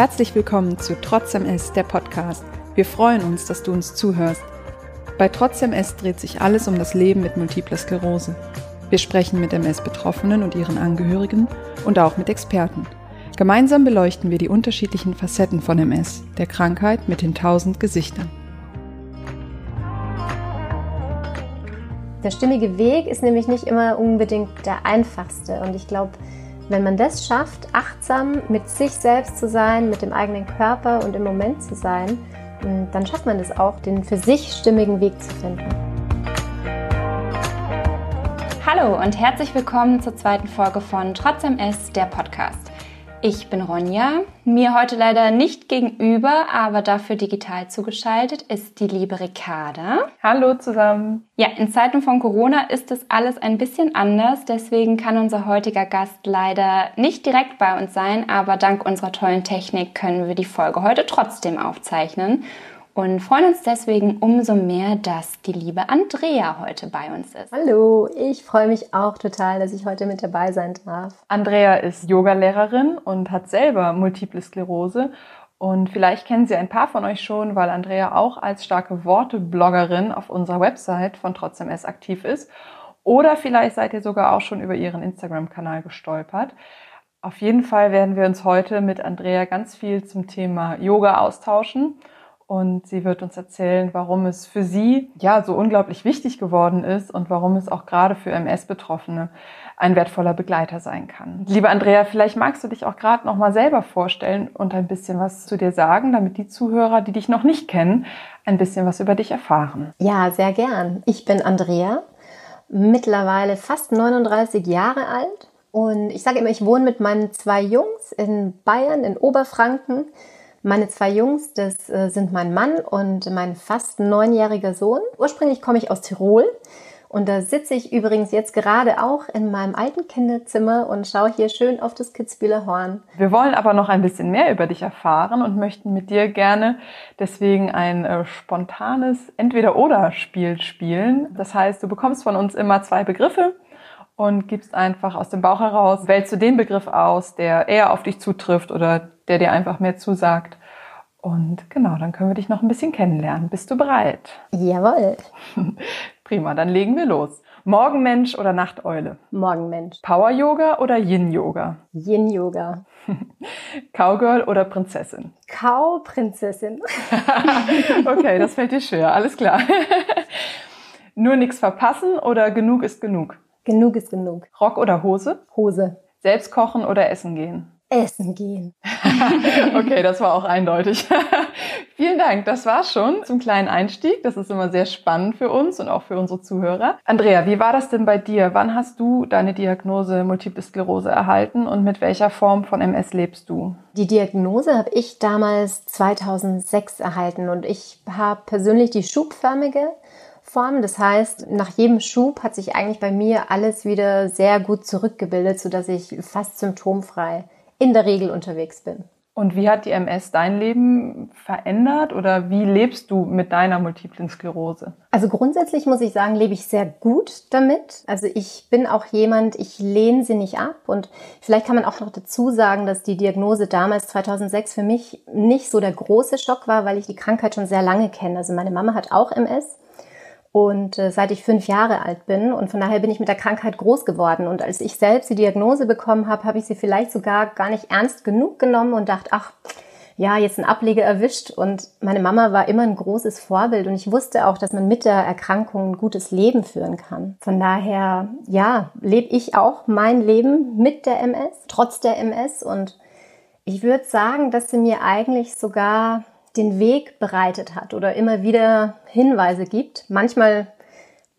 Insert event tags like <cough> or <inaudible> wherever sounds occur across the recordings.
Herzlich willkommen zu Trotz MS, der Podcast. Wir freuen uns, dass du uns zuhörst. Bei Trotz MS dreht sich alles um das Leben mit multipler Sklerose. Wir sprechen mit MS-Betroffenen und ihren Angehörigen und auch mit Experten. Gemeinsam beleuchten wir die unterschiedlichen Facetten von MS, der Krankheit mit den tausend Gesichtern. Der stimmige Weg ist nämlich nicht immer unbedingt der einfachste und ich glaube, wenn man das schafft, achtsam mit sich selbst zu sein, mit dem eigenen Körper und im Moment zu sein, dann schafft man es auch, den für sich stimmigen Weg zu finden. Hallo und herzlich willkommen zur zweiten Folge von Trotz MS, der Podcast. Ich bin Ronja. Mir heute leider nicht gegenüber, aber dafür digital zugeschaltet ist die liebe Ricarda. Hallo zusammen. Ja, in Zeiten von Corona ist das alles ein bisschen anders. Deswegen kann unser heutiger Gast leider nicht direkt bei uns sein, aber dank unserer tollen Technik können wir die Folge heute trotzdem aufzeichnen und freuen uns deswegen umso mehr, dass die liebe Andrea heute bei uns ist. Hallo, ich freue mich auch total, dass ich heute mit dabei sein darf. Andrea ist Yogalehrerin und hat selber multiple Sklerose. Und vielleicht kennen Sie ein paar von euch schon, weil Andrea auch als starke Worte-Bloggerin auf unserer Website von Trotzdem S aktiv ist. Oder vielleicht seid ihr sogar auch schon über ihren Instagram-Kanal gestolpert. Auf jeden Fall werden wir uns heute mit Andrea ganz viel zum Thema Yoga austauschen und sie wird uns erzählen, warum es für sie ja so unglaublich wichtig geworden ist und warum es auch gerade für MS-Betroffene ein wertvoller Begleiter sein kann. Liebe Andrea, vielleicht magst du dich auch gerade noch mal selber vorstellen und ein bisschen was zu dir sagen, damit die Zuhörer, die dich noch nicht kennen, ein bisschen was über dich erfahren. Ja, sehr gern. Ich bin Andrea, mittlerweile fast 39 Jahre alt und ich sage immer, ich wohne mit meinen zwei Jungs in Bayern, in Oberfranken. Meine zwei Jungs, das äh, sind mein Mann und mein fast neunjähriger Sohn. Ursprünglich komme ich aus Tirol und da sitze ich übrigens jetzt gerade auch in meinem alten Kinderzimmer und schaue hier schön auf das Kitzbühler Horn. Wir wollen aber noch ein bisschen mehr über dich erfahren und möchten mit dir gerne deswegen ein äh, spontanes Entweder-Oder-Spiel spielen. Das heißt, du bekommst von uns immer zwei Begriffe und gibst einfach aus dem Bauch heraus, wählst du den Begriff aus, der eher auf dich zutrifft oder der dir einfach mehr zusagt. Und genau, dann können wir dich noch ein bisschen kennenlernen. Bist du bereit? Jawohl. <laughs> Prima, dann legen wir los. Morgenmensch oder Nachteule? Morgenmensch. Power Yoga oder Yin Yoga? Yin Yoga. <laughs> Cowgirl oder Prinzessin? Cow-Prinzessin. <laughs> okay, das fällt dir schwer, alles klar. Nur nichts verpassen oder genug ist genug? Genug ist genug. Rock oder Hose? Hose. Selbst kochen oder essen gehen? Essen gehen. <laughs> okay, das war auch eindeutig. <laughs> Vielen Dank, das war's schon zum kleinen Einstieg. Das ist immer sehr spannend für uns und auch für unsere Zuhörer. Andrea, wie war das denn bei dir? Wann hast du deine Diagnose Multiple Sklerose erhalten und mit welcher Form von MS lebst du? Die Diagnose habe ich damals 2006 erhalten und ich habe persönlich die schubförmige Form. Das heißt, nach jedem Schub hat sich eigentlich bei mir alles wieder sehr gut zurückgebildet, sodass ich fast symptomfrei in der Regel unterwegs bin. Und wie hat die MS dein Leben verändert oder wie lebst du mit deiner multiplen Sklerose? Also grundsätzlich muss ich sagen, lebe ich sehr gut damit. Also ich bin auch jemand, ich lehne sie nicht ab und vielleicht kann man auch noch dazu sagen, dass die Diagnose damals 2006 für mich nicht so der große Schock war, weil ich die Krankheit schon sehr lange kenne. Also meine Mama hat auch MS und äh, seit ich fünf Jahre alt bin und von daher bin ich mit der Krankheit groß geworden. Und als ich selbst die Diagnose bekommen habe, habe ich sie vielleicht sogar gar nicht ernst genug genommen und dachte, ach, ja, jetzt ein Ableger erwischt. Und meine Mama war immer ein großes Vorbild. Und ich wusste auch, dass man mit der Erkrankung ein gutes Leben führen kann. Von daher, ja, lebe ich auch mein Leben mit der MS, trotz der MS und ich würde sagen, dass sie mir eigentlich sogar den Weg bereitet hat oder immer wieder Hinweise gibt. Manchmal,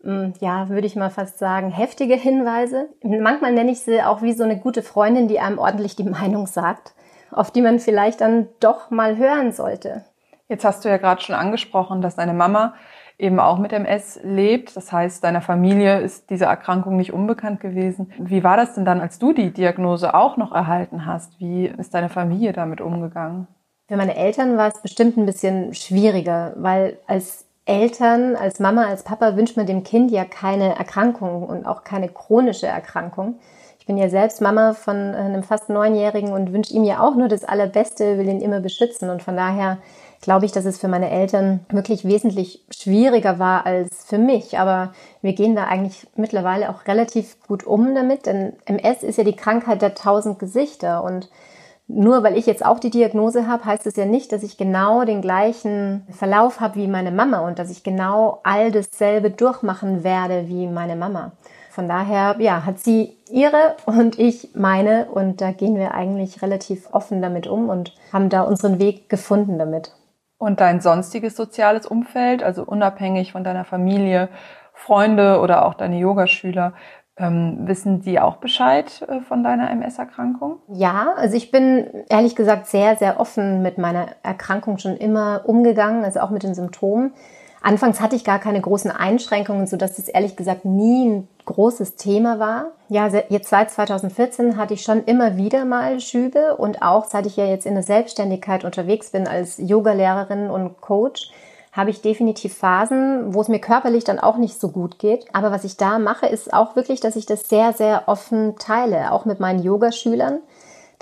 hm, ja, würde ich mal fast sagen, heftige Hinweise. Manchmal nenne ich sie auch wie so eine gute Freundin, die einem ordentlich die Meinung sagt, auf die man vielleicht dann doch mal hören sollte. Jetzt hast du ja gerade schon angesprochen, dass deine Mama eben auch mit MS lebt. Das heißt, deiner Familie ist diese Erkrankung nicht unbekannt gewesen. Wie war das denn dann, als du die Diagnose auch noch erhalten hast? Wie ist deine Familie damit umgegangen? Für meine Eltern war es bestimmt ein bisschen schwieriger, weil als Eltern, als Mama, als Papa wünscht man dem Kind ja keine Erkrankung und auch keine chronische Erkrankung. Ich bin ja selbst Mama von einem fast Neunjährigen und wünsche ihm ja auch nur das Allerbeste, will ihn immer beschützen. Und von daher glaube ich, dass es für meine Eltern wirklich wesentlich schwieriger war als für mich. Aber wir gehen da eigentlich mittlerweile auch relativ gut um damit, denn MS ist ja die Krankheit der tausend Gesichter und nur weil ich jetzt auch die Diagnose habe, heißt es ja nicht, dass ich genau den gleichen Verlauf habe wie meine Mama und dass ich genau all dasselbe durchmachen werde wie meine Mama. Von daher, ja, hat sie ihre und ich meine und da gehen wir eigentlich relativ offen damit um und haben da unseren Weg gefunden damit. Und dein sonstiges soziales Umfeld, also unabhängig von deiner Familie, Freunde oder auch deine Yogaschüler, ähm, wissen die auch Bescheid äh, von deiner MS-Erkrankung? Ja, also ich bin ehrlich gesagt sehr, sehr offen mit meiner Erkrankung schon immer umgegangen, also auch mit den Symptomen. Anfangs hatte ich gar keine großen Einschränkungen, so dass das ehrlich gesagt nie ein großes Thema war. Ja, jetzt seit 2014 hatte ich schon immer wieder mal Schübe und auch seit ich ja jetzt in der Selbstständigkeit unterwegs bin als Yogalehrerin und Coach, habe ich definitiv Phasen, wo es mir körperlich dann auch nicht so gut geht. Aber was ich da mache, ist auch wirklich, dass ich das sehr, sehr offen teile, auch mit meinen Yogaschülern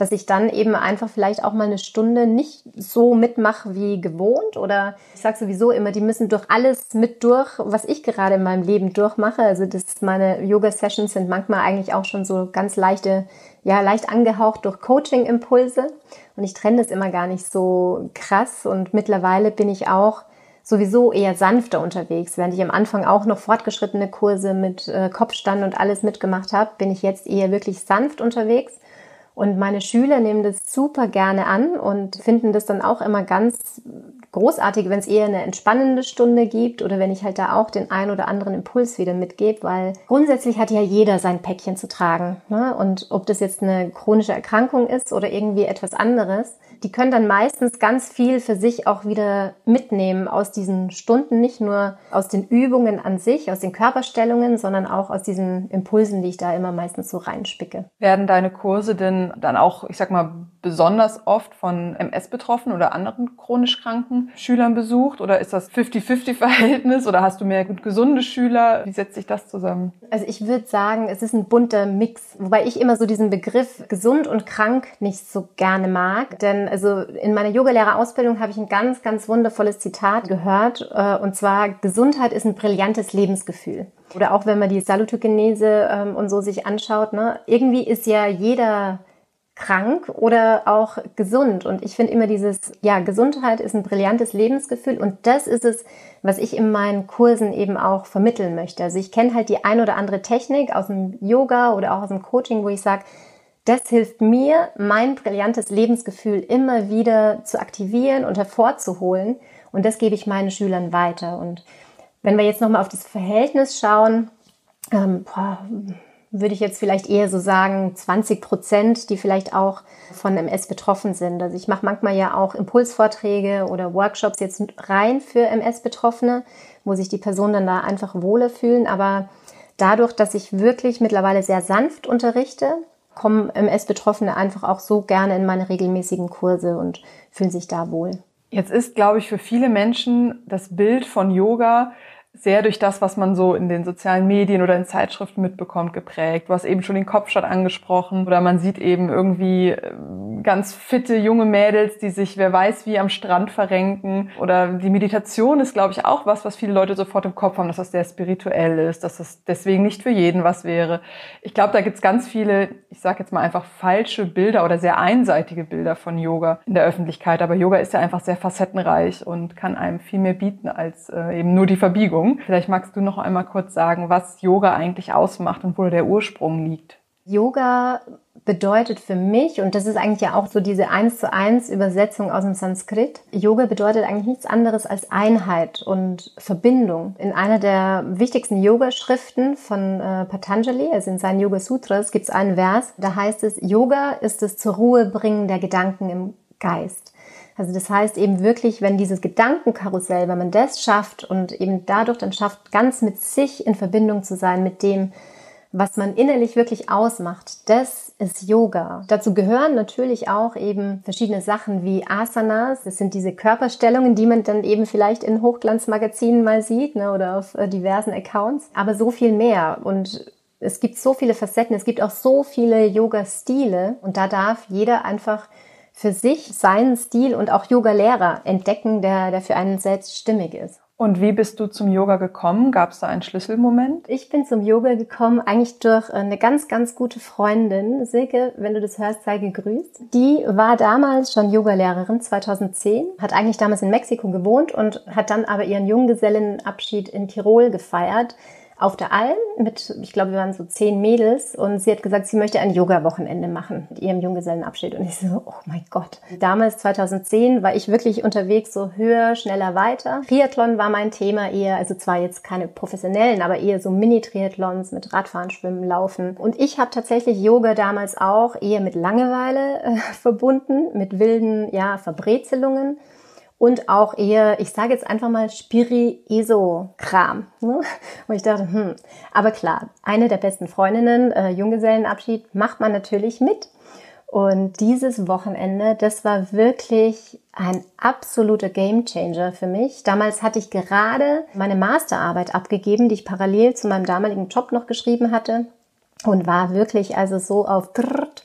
dass ich dann eben einfach vielleicht auch mal eine Stunde nicht so mitmache wie gewohnt oder ich sage sowieso immer, die müssen durch alles mit durch, was ich gerade in meinem Leben durchmache. Also das meine Yoga-Sessions sind manchmal eigentlich auch schon so ganz leichte, ja leicht angehaucht durch Coaching-Impulse und ich trenne das immer gar nicht so krass und mittlerweile bin ich auch sowieso eher sanfter unterwegs. Während ich am Anfang auch noch fortgeschrittene Kurse mit äh, Kopfstand und alles mitgemacht habe, bin ich jetzt eher wirklich sanft unterwegs und meine Schüler nehmen das super gerne an und finden das dann auch immer ganz großartig, wenn es eher eine entspannende Stunde gibt oder wenn ich halt da auch den ein oder anderen Impuls wieder mitgebe, weil grundsätzlich hat ja jeder sein Päckchen zu tragen. Ne? Und ob das jetzt eine chronische Erkrankung ist oder irgendwie etwas anderes, die können dann meistens ganz viel für sich auch wieder mitnehmen aus diesen Stunden, nicht nur aus den Übungen an sich, aus den Körperstellungen, sondern auch aus diesen Impulsen, die ich da immer meistens so reinspicke. Werden deine Kurse denn dann auch, ich sag mal, besonders oft von MS-Betroffenen oder anderen chronisch kranken Schülern besucht? Oder ist das 50-50-Verhältnis <laughs> oder hast du mehr gut gesunde Schüler? Wie setzt sich das zusammen? Also ich würde sagen, es ist ein bunter Mix, wobei ich immer so diesen Begriff gesund und krank nicht so gerne mag. Denn also in meiner Yogalehrerausbildung habe ich ein ganz, ganz wundervolles Zitat gehört. Äh, und zwar, Gesundheit ist ein brillantes Lebensgefühl. Oder auch wenn man die Salutogenese ähm, und so sich anschaut, ne, irgendwie ist ja jeder krank oder auch gesund. Und ich finde immer dieses, ja, Gesundheit ist ein brillantes Lebensgefühl und das ist es, was ich in meinen Kursen eben auch vermitteln möchte. Also ich kenne halt die ein oder andere Technik aus dem Yoga oder auch aus dem Coaching, wo ich sage, das hilft mir, mein brillantes Lebensgefühl immer wieder zu aktivieren und hervorzuholen. Und das gebe ich meinen Schülern weiter. Und wenn wir jetzt nochmal auf das Verhältnis schauen, ähm, boah, würde ich jetzt vielleicht eher so sagen, 20 Prozent, die vielleicht auch von MS betroffen sind. Also ich mache manchmal ja auch Impulsvorträge oder Workshops jetzt rein für MS-Betroffene, wo sich die Personen dann da einfach wohler fühlen. Aber dadurch, dass ich wirklich mittlerweile sehr sanft unterrichte, kommen MS-Betroffene einfach auch so gerne in meine regelmäßigen Kurse und fühlen sich da wohl. Jetzt ist, glaube ich, für viele Menschen das Bild von Yoga sehr durch das, was man so in den sozialen Medien oder in Zeitschriften mitbekommt, geprägt. Du hast eben schon den Kopfstadt angesprochen oder man sieht eben irgendwie äh, ganz fitte junge Mädels, die sich wer weiß wie am Strand verrenken. Oder die Meditation ist, glaube ich, auch was, was viele Leute sofort im Kopf haben, dass das sehr spirituell ist, dass das deswegen nicht für jeden was wäre. Ich glaube, da gibt's ganz viele, ich sage jetzt mal einfach falsche Bilder oder sehr einseitige Bilder von Yoga in der Öffentlichkeit. Aber Yoga ist ja einfach sehr facettenreich und kann einem viel mehr bieten als äh, eben nur die Verbiegung. Vielleicht magst du noch einmal kurz sagen, was Yoga eigentlich ausmacht und wo der Ursprung liegt. Yoga bedeutet für mich, und das ist eigentlich ja auch so diese eins zu eins Übersetzung aus dem Sanskrit, Yoga bedeutet eigentlich nichts anderes als Einheit und Verbindung. In einer der wichtigsten Yoga-Schriften von äh, Patanjali, also in seinen Yoga Sutras, gibt es einen Vers, da heißt es, Yoga ist das zur Ruhe bringen der Gedanken im Geist. Also das heißt eben wirklich, wenn dieses Gedankenkarussell, wenn man das schafft und eben dadurch dann schafft, ganz mit sich in Verbindung zu sein, mit dem, was man innerlich wirklich ausmacht, das ist Yoga. Dazu gehören natürlich auch eben verschiedene Sachen wie Asanas. Das sind diese Körperstellungen, die man dann eben vielleicht in Hochglanzmagazinen mal sieht ne, oder auf äh, diversen Accounts. Aber so viel mehr. Und Es gibt so viele Facetten, es gibt auch so viele Yoga-Stile und da darf jeder einfach für sich seinen Stil und auch Yoga-Lehrer entdecken, der, der für einen selbst stimmig ist. Und wie bist du zum Yoga gekommen? Gab es da einen Schlüsselmoment? Ich bin zum Yoga gekommen eigentlich durch eine ganz, ganz gute Freundin. Silke, wenn du das hörst, sei gegrüßt. Die war damals schon Yogalehrerin, 2010, hat eigentlich damals in Mexiko gewohnt und hat dann aber ihren Junggesellenabschied in Tirol gefeiert auf der Alm mit, ich glaube, wir waren so zehn Mädels und sie hat gesagt, sie möchte ein Yoga-Wochenende machen mit ihrem Junggesellenabschied. Und ich so, oh mein Gott. Damals, 2010, war ich wirklich unterwegs, so höher, schneller, weiter. Triathlon war mein Thema eher, also zwar jetzt keine professionellen, aber eher so Mini-Triathlons mit Radfahren, Schwimmen, Laufen. Und ich habe tatsächlich Yoga damals auch eher mit Langeweile äh, verbunden, mit wilden, ja, Verbrezelungen und auch eher, ich sage jetzt einfach mal Spiri-Eso-Kram. Ne? Und ich dachte, hm, aber klar, eine der besten Freundinnen, äh, Junggesellenabschied, macht man natürlich mit. Und dieses Wochenende, das war wirklich ein absoluter Gamechanger für mich. Damals hatte ich gerade meine Masterarbeit abgegeben, die ich parallel zu meinem damaligen Job noch geschrieben hatte und war wirklich also so auf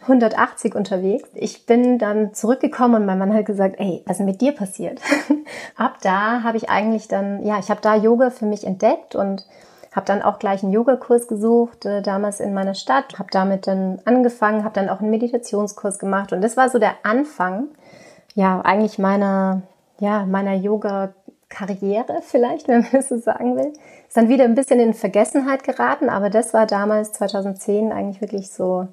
180 unterwegs. Ich bin dann zurückgekommen und mein Mann hat gesagt, ey, was ist mit dir passiert? <laughs> Ab da habe ich eigentlich dann, ja, ich habe da Yoga für mich entdeckt und habe dann auch gleich einen Yogakurs gesucht, äh, damals in meiner Stadt, habe damit dann angefangen, habe dann auch einen Meditationskurs gemacht und das war so der Anfang, ja, eigentlich meiner, ja, meiner Yoga Karriere vielleicht, <laughs> wenn man es so sagen will. Ist dann wieder ein bisschen in Vergessenheit geraten, aber das war damals 2010 eigentlich wirklich so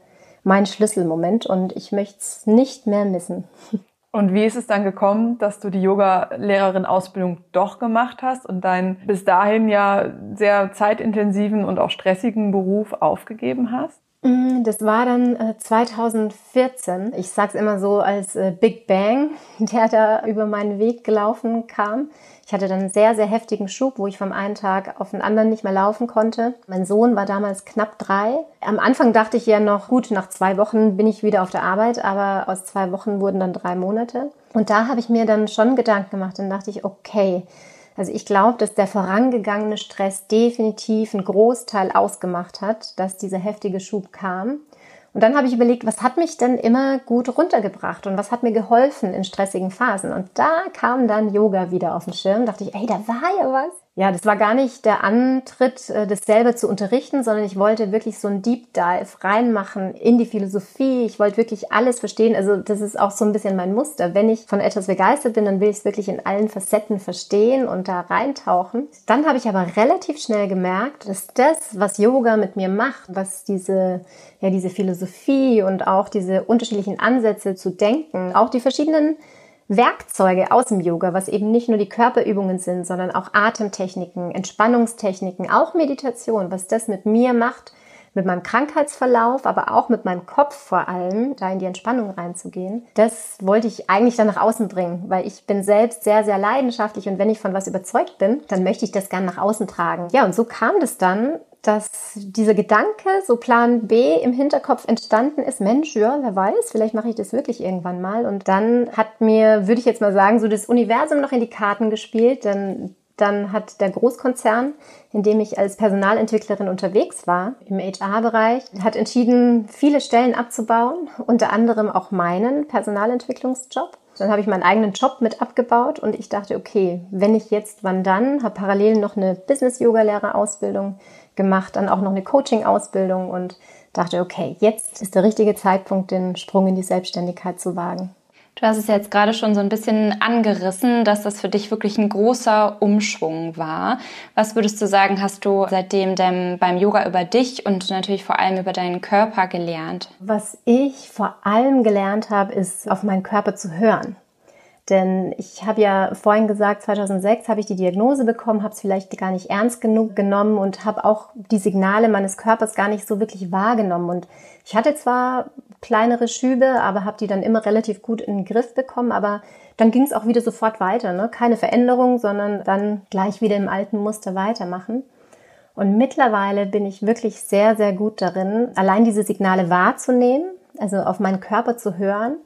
mein Schlüsselmoment und ich möchte es nicht mehr missen. <laughs> Und wie ist es dann gekommen, dass du die Yoga-Lehrerin-Ausbildung doch gemacht hast und deinen bis dahin ja sehr zeitintensiven und auch stressigen Beruf aufgegeben hast? Mm, das war dann 2014. Äh, ich sag's immer so als äh, Big Bang, <laughs> der da über meinen Weg gelaufen kam. Ich hatte dann einen sehr, sehr heftigen Schub, wo ich vom einen Tag auf den anderen nicht mehr laufen konnte. Mein Sohn war damals knapp drei. Am Anfang dachte ich ja noch, gut, nach zwei Wochen bin ich wieder auf der Arbeit, aber aus zwei Wochen wurden dann drei Monate. Und da habe ich mir dann schon Gedanken gemacht. Dann dachte ich, okay, also ich glaube, dass der vorangegangene Stress definitiv einen Großteil ausgemacht hat, dass dieser heftige Schub kam. Und dann habe ich überlegt, was hat mich denn immer gut runtergebracht und was hat mir geholfen in stressigen Phasen? Und da kam dann Yoga wieder auf den Schirm. Dachte ich, ey, da war ja was. Ja, das war gar nicht der Antritt, äh, das selber zu unterrichten, sondern ich wollte wirklich so ein Deep Dive reinmachen in die Philosophie. Ich wollte wirklich alles verstehen. Also das ist auch so ein bisschen mein Muster. Wenn ich von etwas begeistert bin, dann will ich es wirklich in allen Facetten verstehen und da reintauchen. Dann habe ich aber relativ schnell gemerkt, dass das, was Yoga mit mir macht, was diese, ja, diese Philosophie und auch diese unterschiedlichen Ansätze zu denken, auch die verschiedenen Werkzeuge aus dem Yoga, was eben nicht nur die Körperübungen sind, sondern auch Atemtechniken, Entspannungstechniken, auch Meditation, was das mit mir macht, mit meinem Krankheitsverlauf, aber auch mit meinem Kopf vor allem, da in die Entspannung reinzugehen. Das wollte ich eigentlich dann nach außen bringen, weil ich bin selbst sehr, sehr leidenschaftlich und wenn ich von was überzeugt bin, dann möchte ich das gern nach außen tragen. Ja, und so kam das dann, dass dieser Gedanke, so Plan B im Hinterkopf entstanden ist, Mensch, ja, wer weiß, vielleicht mache ich das wirklich irgendwann mal. Und dann hat mir, würde ich jetzt mal sagen, so das Universum noch in die Karten gespielt, denn dann hat der Großkonzern, in dem ich als Personalentwicklerin unterwegs war, im HR-Bereich, hat entschieden, viele Stellen abzubauen, unter anderem auch meinen Personalentwicklungsjob. Dann habe ich meinen eigenen Job mit abgebaut und ich dachte, okay, wenn ich jetzt, wann dann? Habe parallel noch eine Business-Yoga-Lehrerausbildung gemacht, dann auch noch eine Coaching-Ausbildung und dachte, okay, jetzt ist der richtige Zeitpunkt, den Sprung in die Selbstständigkeit zu wagen. Du hast es jetzt gerade schon so ein bisschen angerissen, dass das für dich wirklich ein großer Umschwung war. Was würdest du sagen, hast du seitdem beim Yoga über dich und natürlich vor allem über deinen Körper gelernt? Was ich vor allem gelernt habe, ist auf meinen Körper zu hören. Denn ich habe ja vorhin gesagt, 2006 habe ich die Diagnose bekommen, habe es vielleicht gar nicht ernst genug genommen und habe auch die Signale meines Körpers gar nicht so wirklich wahrgenommen. Und ich hatte zwar kleinere Schübe, aber habe die dann immer relativ gut in den Griff bekommen. Aber dann ging es auch wieder sofort weiter. Ne? Keine Veränderung, sondern dann gleich wieder im alten Muster weitermachen. Und mittlerweile bin ich wirklich sehr, sehr gut darin, allein diese Signale wahrzunehmen, also auf meinen Körper zu hören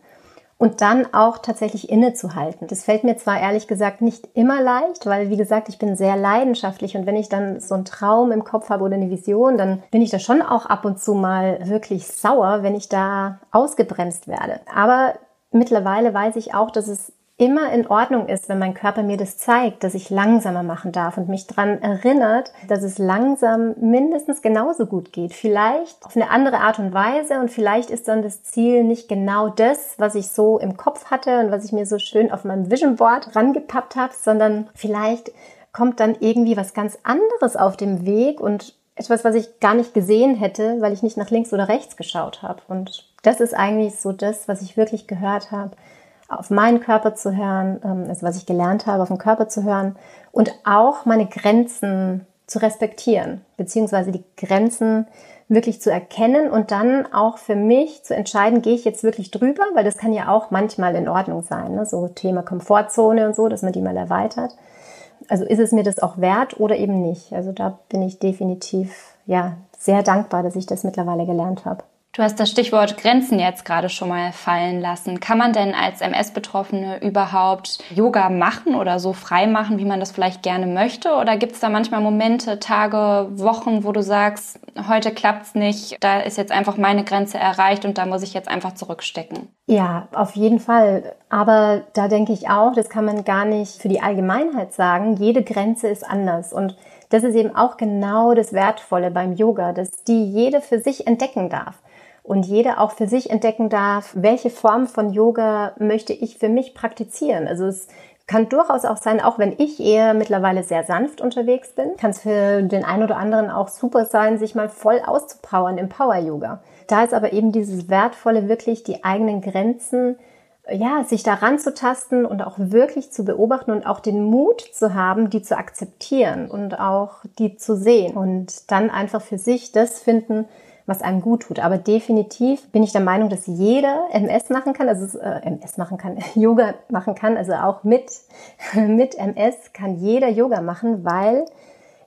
und dann auch tatsächlich innezuhalten. Das fällt mir zwar ehrlich gesagt nicht immer leicht, weil wie gesagt, ich bin sehr leidenschaftlich und wenn ich dann so einen Traum im Kopf habe oder eine Vision, dann bin ich da schon auch ab und zu mal wirklich sauer, wenn ich da ausgebremst werde. Aber mittlerweile weiß ich auch, dass es immer in Ordnung ist, wenn mein Körper mir das zeigt, dass ich langsamer machen darf und mich daran erinnert, dass es langsam mindestens genauso gut geht. Vielleicht auf eine andere Art und Weise und vielleicht ist dann das Ziel nicht genau das, was ich so im Kopf hatte und was ich mir so schön auf meinem Vision Board rangepappt habe, sondern vielleicht kommt dann irgendwie was ganz anderes auf dem Weg und etwas, was ich gar nicht gesehen hätte, weil ich nicht nach links oder rechts geschaut habe. Und das ist eigentlich so das, was ich wirklich gehört habe auf meinen Körper zu hören, ähm, also was ich gelernt habe, auf den Körper zu hören und auch meine Grenzen zu respektieren, beziehungsweise die Grenzen wirklich zu erkennen und dann auch für mich zu entscheiden, gehe ich jetzt wirklich drüber, weil das kann ja auch manchmal in Ordnung sein, ne? so Thema Komfortzone und so, dass man die mal erweitert. Also ist es mir das auch wert oder eben nicht? Also da bin ich definitiv ja sehr dankbar, dass ich das mittlerweile gelernt habe. Du hast das Stichwort Grenzen jetzt gerade schon mal fallen lassen. Kann man denn als MS-Betroffene überhaupt Yoga machen oder so frei machen, wie man das vielleicht gerne möchte? Oder gibt es da manchmal Momente, Tage, Wochen, wo du sagst, heute klappt's nicht, da ist jetzt einfach meine Grenze erreicht und da muss ich jetzt einfach zurückstecken? Ja, auf jeden Fall. Aber da denke ich auch, das kann man gar nicht für die Allgemeinheit sagen. Jede Grenze ist anders und das ist eben auch genau das Wertvolle beim Yoga, dass die jede für sich entdecken darf und jeder auch für sich entdecken darf, welche Form von Yoga möchte ich für mich praktizieren. Also es kann durchaus auch sein, auch wenn ich eher mittlerweile sehr sanft unterwegs bin, kann es für den einen oder anderen auch super sein, sich mal voll auszupowern im Power-Yoga. Da ist aber eben dieses Wertvolle, wirklich die eigenen Grenzen, ja, sich daran zu tasten und auch wirklich zu beobachten und auch den Mut zu haben, die zu akzeptieren und auch die zu sehen und dann einfach für sich das finden, was einem gut tut. Aber definitiv bin ich der Meinung, dass jeder MS machen kann, also äh, MS machen kann, <laughs> Yoga machen kann, also auch mit, <laughs> mit MS kann jeder Yoga machen, weil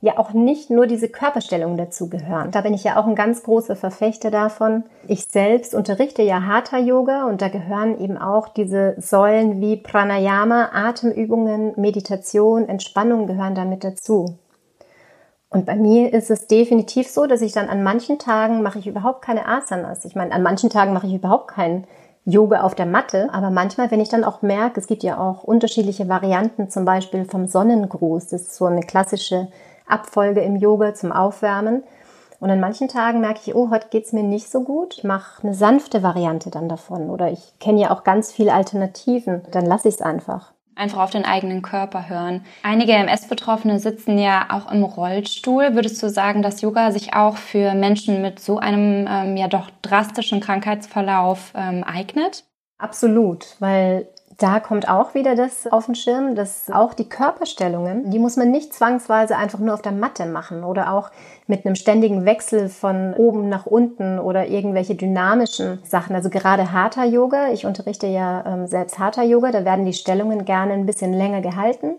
ja auch nicht nur diese Körperstellungen dazu gehören. Da bin ich ja auch ein ganz großer Verfechter davon. Ich selbst unterrichte ja Hatha Yoga und da gehören eben auch diese Säulen wie Pranayama, Atemübungen, Meditation, Entspannung gehören damit dazu. Und bei mir ist es definitiv so, dass ich dann an manchen Tagen mache ich überhaupt keine Asanas. Ich meine, an manchen Tagen mache ich überhaupt keinen Yoga auf der Matte. Aber manchmal, wenn ich dann auch merke, es gibt ja auch unterschiedliche Varianten, zum Beispiel vom Sonnengruß. Das ist so eine klassische Abfolge im Yoga zum Aufwärmen. Und an manchen Tagen merke ich, oh, heute geht's mir nicht so gut. Ich mache eine sanfte Variante dann davon. Oder ich kenne ja auch ganz viele Alternativen. Dann lasse ich es einfach einfach auf den eigenen Körper hören. Einige MS-Betroffene sitzen ja auch im Rollstuhl. Würdest du sagen, dass Yoga sich auch für Menschen mit so einem ähm, ja doch drastischen Krankheitsverlauf ähm, eignet? Absolut, weil da kommt auch wieder das auf den Schirm, dass auch die Körperstellungen, die muss man nicht zwangsweise einfach nur auf der Matte machen oder auch mit einem ständigen Wechsel von oben nach unten oder irgendwelche dynamischen Sachen. Also gerade Hatha Yoga, ich unterrichte ja ähm, selbst Hatha Yoga, da werden die Stellungen gerne ein bisschen länger gehalten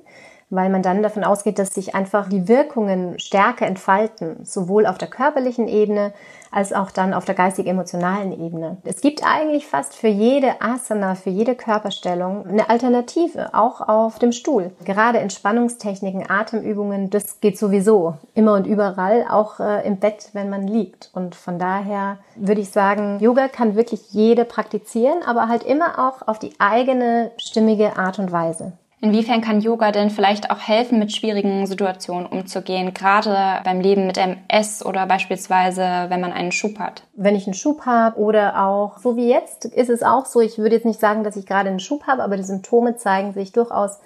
weil man dann davon ausgeht, dass sich einfach die Wirkungen stärker entfalten, sowohl auf der körperlichen Ebene als auch dann auf der geistig-emotionalen Ebene. Es gibt eigentlich fast für jede Asana, für jede Körperstellung eine Alternative, auch auf dem Stuhl. Gerade Entspannungstechniken, Atemübungen, das geht sowieso immer und überall, auch äh, im Bett, wenn man liegt. Und von daher würde ich sagen, Yoga kann wirklich jede praktizieren, aber halt immer auch auf die eigene stimmige Art und Weise. Inwiefern kann Yoga denn vielleicht auch helfen, mit schwierigen Situationen umzugehen, gerade beim Leben mit MS oder beispielsweise, wenn man einen Schub hat? Wenn ich einen Schub habe oder auch so wie jetzt ist es auch so, ich würde jetzt nicht sagen, dass ich gerade einen Schub habe, aber die Symptome zeigen sich durchaus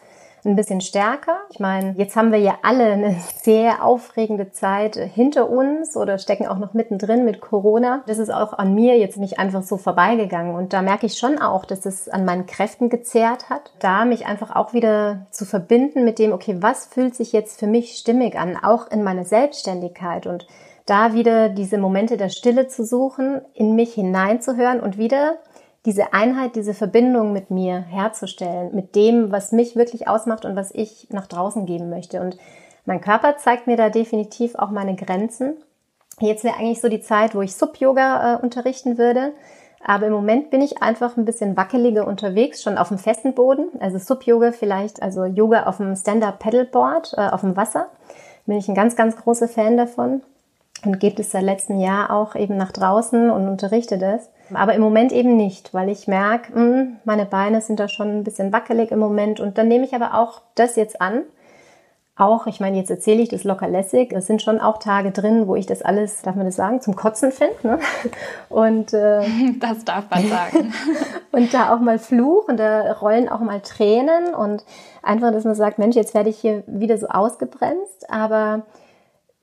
ein bisschen stärker. Ich meine, jetzt haben wir ja alle eine <laughs> sehr aufregende Zeit hinter uns oder stecken auch noch mittendrin mit Corona. Das ist auch an mir jetzt nicht einfach so vorbeigegangen. Und da merke ich schon auch, dass es an meinen Kräften gezehrt hat. Da mich einfach auch wieder zu verbinden mit dem, okay, was fühlt sich jetzt für mich stimmig an, auch in meiner Selbstständigkeit und da wieder diese Momente der Stille zu suchen, in mich hineinzuhören und wieder diese Einheit, diese Verbindung mit mir herzustellen, mit dem, was mich wirklich ausmacht und was ich nach draußen geben möchte. Und mein Körper zeigt mir da definitiv auch meine Grenzen. Jetzt wäre eigentlich so die Zeit, wo ich Sub-Yoga äh, unterrichten würde. Aber im Moment bin ich einfach ein bisschen wackeliger unterwegs, schon auf dem festen Boden. Also Sub-Yoga vielleicht, also Yoga auf dem Stand-Up-Paddleboard, äh, auf dem Wasser. Bin ich ein ganz, ganz großer Fan davon. Und geht es seit letztem Jahr auch eben nach draußen und unterrichte das. Aber im Moment eben nicht, weil ich merke, hm, meine Beine sind da schon ein bisschen wackelig im Moment. Und dann nehme ich aber auch das jetzt an auch, ich meine, jetzt erzähle ich das locker lässig. Es sind schon auch Tage drin, wo ich das alles, darf man das sagen, zum Kotzen finde. Ne? Und äh, <laughs> das darf man sagen. <laughs> und da auch mal Fluch und da rollen auch mal Tränen und einfach, dass man sagt, Mensch, jetzt werde ich hier wieder so ausgebremst. Aber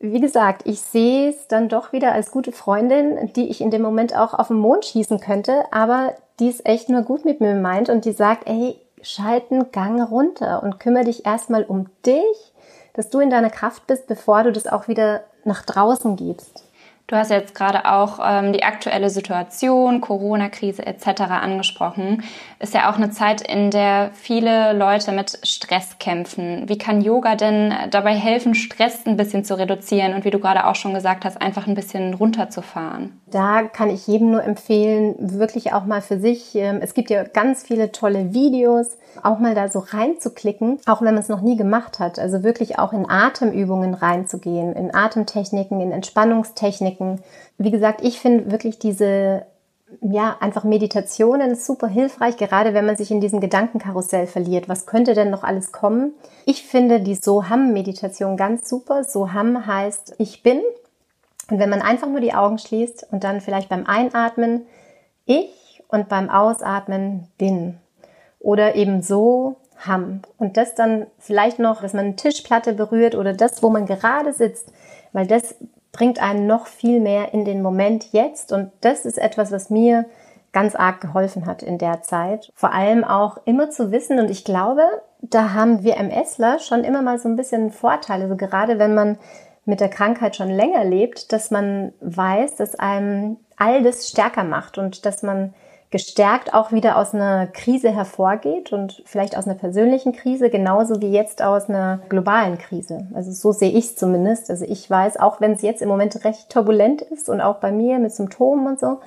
wie gesagt, ich sehe es dann doch wieder als gute Freundin, die ich in dem Moment auch auf den Mond schießen könnte, aber die es echt nur gut mit mir meint und die sagt, ey, schalten Gang runter und kümmere dich erstmal um dich dass du in deiner Kraft bist, bevor du das auch wieder nach draußen gibst. Du hast jetzt gerade auch ähm, die aktuelle Situation, Corona-Krise etc. angesprochen. Ist ja auch eine Zeit, in der viele Leute mit Stress kämpfen. Wie kann Yoga denn dabei helfen, Stress ein bisschen zu reduzieren und wie du gerade auch schon gesagt hast, einfach ein bisschen runterzufahren? Da kann ich jedem nur empfehlen, wirklich auch mal für sich. Ähm, es gibt ja ganz viele tolle Videos, auch mal da so reinzuklicken, auch wenn man es noch nie gemacht hat. Also wirklich auch in Atemübungen reinzugehen, in Atemtechniken, in Entspannungstechniken. Wie gesagt, ich finde wirklich diese ja, einfach Meditationen super hilfreich, gerade wenn man sich in diesem Gedankenkarussell verliert. Was könnte denn noch alles kommen? Ich finde die Soham-Meditation ganz super. Soham heißt ich bin. Und wenn man einfach nur die Augen schließt und dann vielleicht beim Einatmen ich und beim Ausatmen bin oder eben so haben. Und das dann vielleicht noch, dass man eine Tischplatte berührt oder das, wo man gerade sitzt, weil das bringt einen noch viel mehr in den Moment jetzt. Und das ist etwas, was mir ganz arg geholfen hat in der Zeit. Vor allem auch immer zu wissen, und ich glaube, da haben wir MSler schon immer mal so ein bisschen Vorteile, also gerade wenn man mit der Krankheit schon länger lebt, dass man weiß, dass einem all das stärker macht und dass man gestärkt auch wieder aus einer Krise hervorgeht und vielleicht aus einer persönlichen Krise, genauso wie jetzt aus einer globalen Krise. Also so sehe ich es zumindest. Also ich weiß, auch wenn es jetzt im Moment recht turbulent ist und auch bei mir mit Symptomen und so,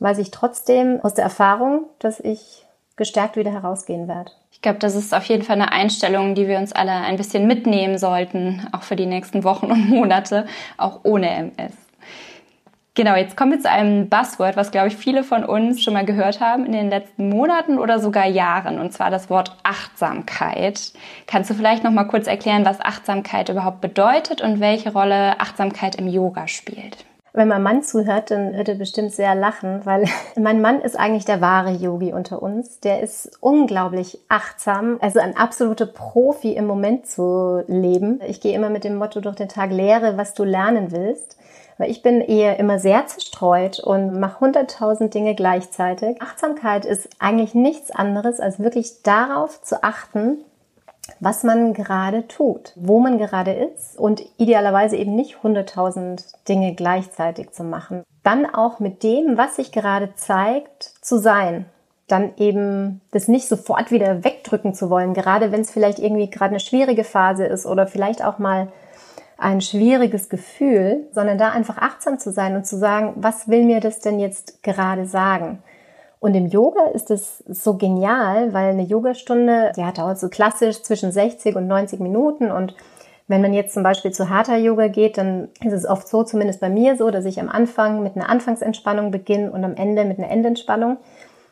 weiß ich trotzdem aus der Erfahrung, dass ich gestärkt wieder herausgehen werde. Ich glaube, das ist auf jeden Fall eine Einstellung, die wir uns alle ein bisschen mitnehmen sollten, auch für die nächsten Wochen und Monate, auch ohne MS. Genau, jetzt kommen wir zu einem Buzzword, was, glaube ich, viele von uns schon mal gehört haben in den letzten Monaten oder sogar Jahren, und zwar das Wort Achtsamkeit. Kannst du vielleicht noch mal kurz erklären, was Achtsamkeit überhaupt bedeutet und welche Rolle Achtsamkeit im Yoga spielt? Wenn mein Mann zuhört, dann wird er bestimmt sehr lachen, weil <laughs> mein Mann ist eigentlich der wahre Yogi unter uns. Der ist unglaublich achtsam, also ein absoluter Profi im Moment zu leben. Ich gehe immer mit dem Motto durch den Tag, lehre, was du lernen willst. Weil ich bin eher immer sehr zerstreut und mache hunderttausend Dinge gleichzeitig. Achtsamkeit ist eigentlich nichts anderes, als wirklich darauf zu achten, was man gerade tut, wo man gerade ist und idealerweise eben nicht hunderttausend Dinge gleichzeitig zu machen. Dann auch mit dem, was sich gerade zeigt, zu sein. Dann eben das nicht sofort wieder wegdrücken zu wollen, gerade wenn es vielleicht irgendwie gerade eine schwierige Phase ist oder vielleicht auch mal ein schwieriges Gefühl, sondern da einfach achtsam zu sein und zu sagen, was will mir das denn jetzt gerade sagen? Und im Yoga ist es so genial, weil eine Yogastunde, ja, dauert so klassisch zwischen 60 und 90 Minuten und wenn man jetzt zum Beispiel zu Hatha Yoga geht, dann ist es oft so, zumindest bei mir so, dass ich am Anfang mit einer Anfangsentspannung beginne und am Ende mit einer Endentspannung.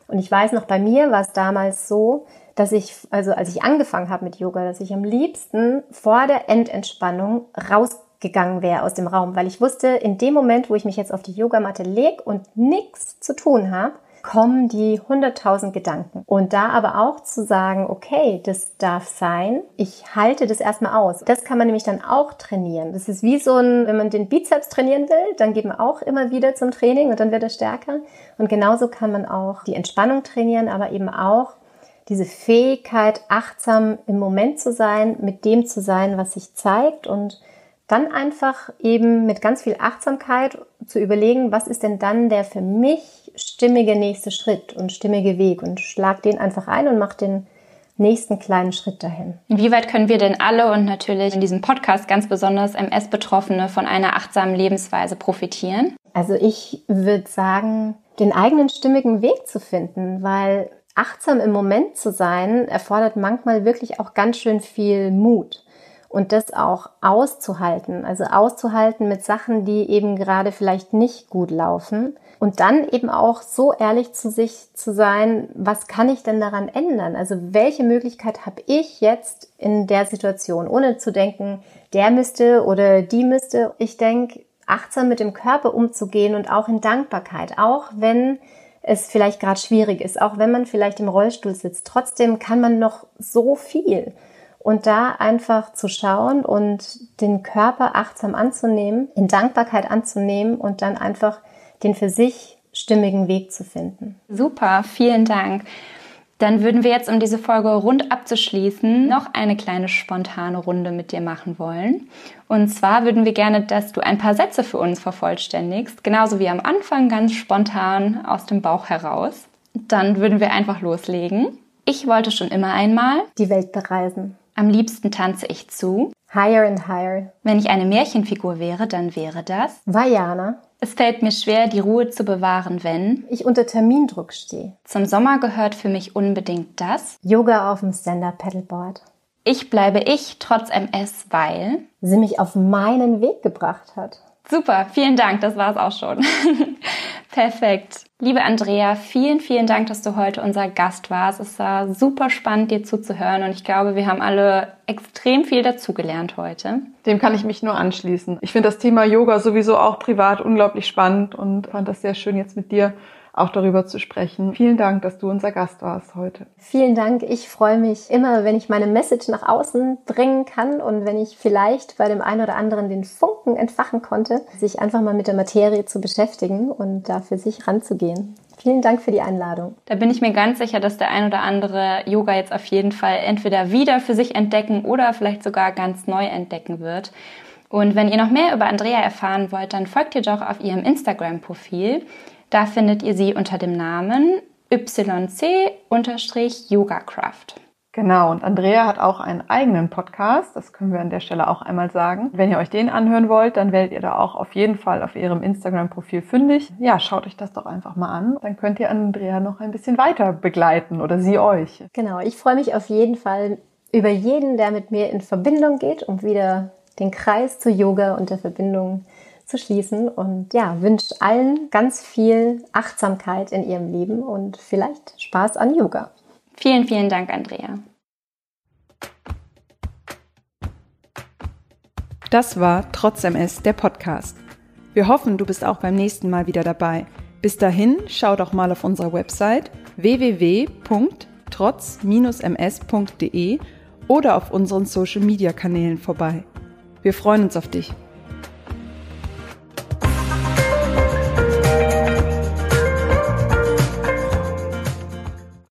Und ich weiß noch, bei mir war es damals so, dass ich, also als ich angefangen habe mit Yoga, dass ich am liebsten vor der Endentspannung rausgegangen wäre aus dem Raum, weil ich wusste, in dem Moment, wo ich mich jetzt auf die Yogamatte lege und nichts zu tun habe, kommen die 100.000 Gedanken. Und da aber auch zu sagen, okay, das darf sein, ich halte das erstmal aus. Das kann man nämlich dann auch trainieren. Das ist wie so ein, wenn man den Bizeps trainieren will, dann geht man auch immer wieder zum Training und dann wird er stärker. Und genauso kann man auch die Entspannung trainieren, aber eben auch diese Fähigkeit, achtsam im Moment zu sein, mit dem zu sein, was sich zeigt und dann einfach eben mit ganz viel Achtsamkeit zu überlegen, was ist denn dann der für mich stimmige nächste Schritt und stimmige Weg und schlag den einfach ein und mach den nächsten kleinen Schritt dahin. Inwieweit können wir denn alle und natürlich in diesem Podcast ganz besonders MS-Betroffene von einer achtsamen Lebensweise profitieren? Also ich würde sagen, den eigenen stimmigen Weg zu finden, weil achtsam im Moment zu sein erfordert manchmal wirklich auch ganz schön viel Mut. Und das auch auszuhalten, also auszuhalten mit Sachen, die eben gerade vielleicht nicht gut laufen. Und dann eben auch so ehrlich zu sich zu sein, was kann ich denn daran ändern? Also welche Möglichkeit habe ich jetzt in der Situation, ohne zu denken, der müsste oder die müsste. Ich denke, achtsam mit dem Körper umzugehen und auch in Dankbarkeit, auch wenn es vielleicht gerade schwierig ist, auch wenn man vielleicht im Rollstuhl sitzt, trotzdem kann man noch so viel. Und da einfach zu schauen und den Körper achtsam anzunehmen, in Dankbarkeit anzunehmen und dann einfach den für sich stimmigen Weg zu finden. Super, vielen Dank. Dann würden wir jetzt, um diese Folge rund abzuschließen, noch eine kleine spontane Runde mit dir machen wollen. Und zwar würden wir gerne, dass du ein paar Sätze für uns vervollständigst, genauso wie am Anfang ganz spontan aus dem Bauch heraus. Dann würden wir einfach loslegen. Ich wollte schon immer einmal die Welt bereisen. Am liebsten tanze ich zu. Higher and higher. Wenn ich eine Märchenfigur wäre, dann wäre das Vajana. Es fällt mir schwer, die Ruhe zu bewahren, wenn ich unter Termindruck stehe. Zum Sommer gehört für mich unbedingt das Yoga auf dem Stand-Up-Paddleboard. Ich bleibe ich trotz MS, weil sie mich auf meinen Weg gebracht hat. Super, vielen Dank, das war's auch schon. <laughs> Perfekt. Liebe Andrea, vielen, vielen Dank, dass du heute unser Gast warst. Es war super spannend, dir zuzuhören und ich glaube, wir haben alle extrem viel dazugelernt heute. Dem kann ich mich nur anschließen. Ich finde das Thema Yoga sowieso auch privat unglaublich spannend und fand das sehr schön, jetzt mit dir auch darüber zu sprechen. Vielen Dank, dass du unser Gast warst heute. Vielen Dank. Ich freue mich immer, wenn ich meine Message nach außen bringen kann und wenn ich vielleicht bei dem einen oder anderen den Funken entfachen konnte, sich einfach mal mit der Materie zu beschäftigen und da für sich ranzugehen. Vielen Dank für die Einladung. Da bin ich mir ganz sicher, dass der ein oder andere Yoga jetzt auf jeden Fall entweder wieder für sich entdecken oder vielleicht sogar ganz neu entdecken wird. Und wenn ihr noch mehr über Andrea erfahren wollt, dann folgt ihr doch auf ihrem Instagram-Profil. Da findet ihr sie unter dem Namen yc-yogacraft. Genau, und Andrea hat auch einen eigenen Podcast, das können wir an der Stelle auch einmal sagen. Wenn ihr euch den anhören wollt, dann werdet ihr da auch auf jeden Fall auf ihrem Instagram-Profil fündig. Ja, schaut euch das doch einfach mal an. Dann könnt ihr Andrea noch ein bisschen weiter begleiten oder sie euch. Genau, ich freue mich auf jeden Fall über jeden, der mit mir in Verbindung geht, um wieder den Kreis zu Yoga und der Verbindung zu schließen und ja, wünscht allen ganz viel Achtsamkeit in ihrem Leben und vielleicht Spaß an Yoga. Vielen, vielen Dank, Andrea. Das war Trotz MS, der Podcast. Wir hoffen, du bist auch beim nächsten Mal wieder dabei. Bis dahin, schau doch mal auf unserer Website www.trotz-ms.de oder auf unseren Social Media Kanälen vorbei. Wir freuen uns auf dich.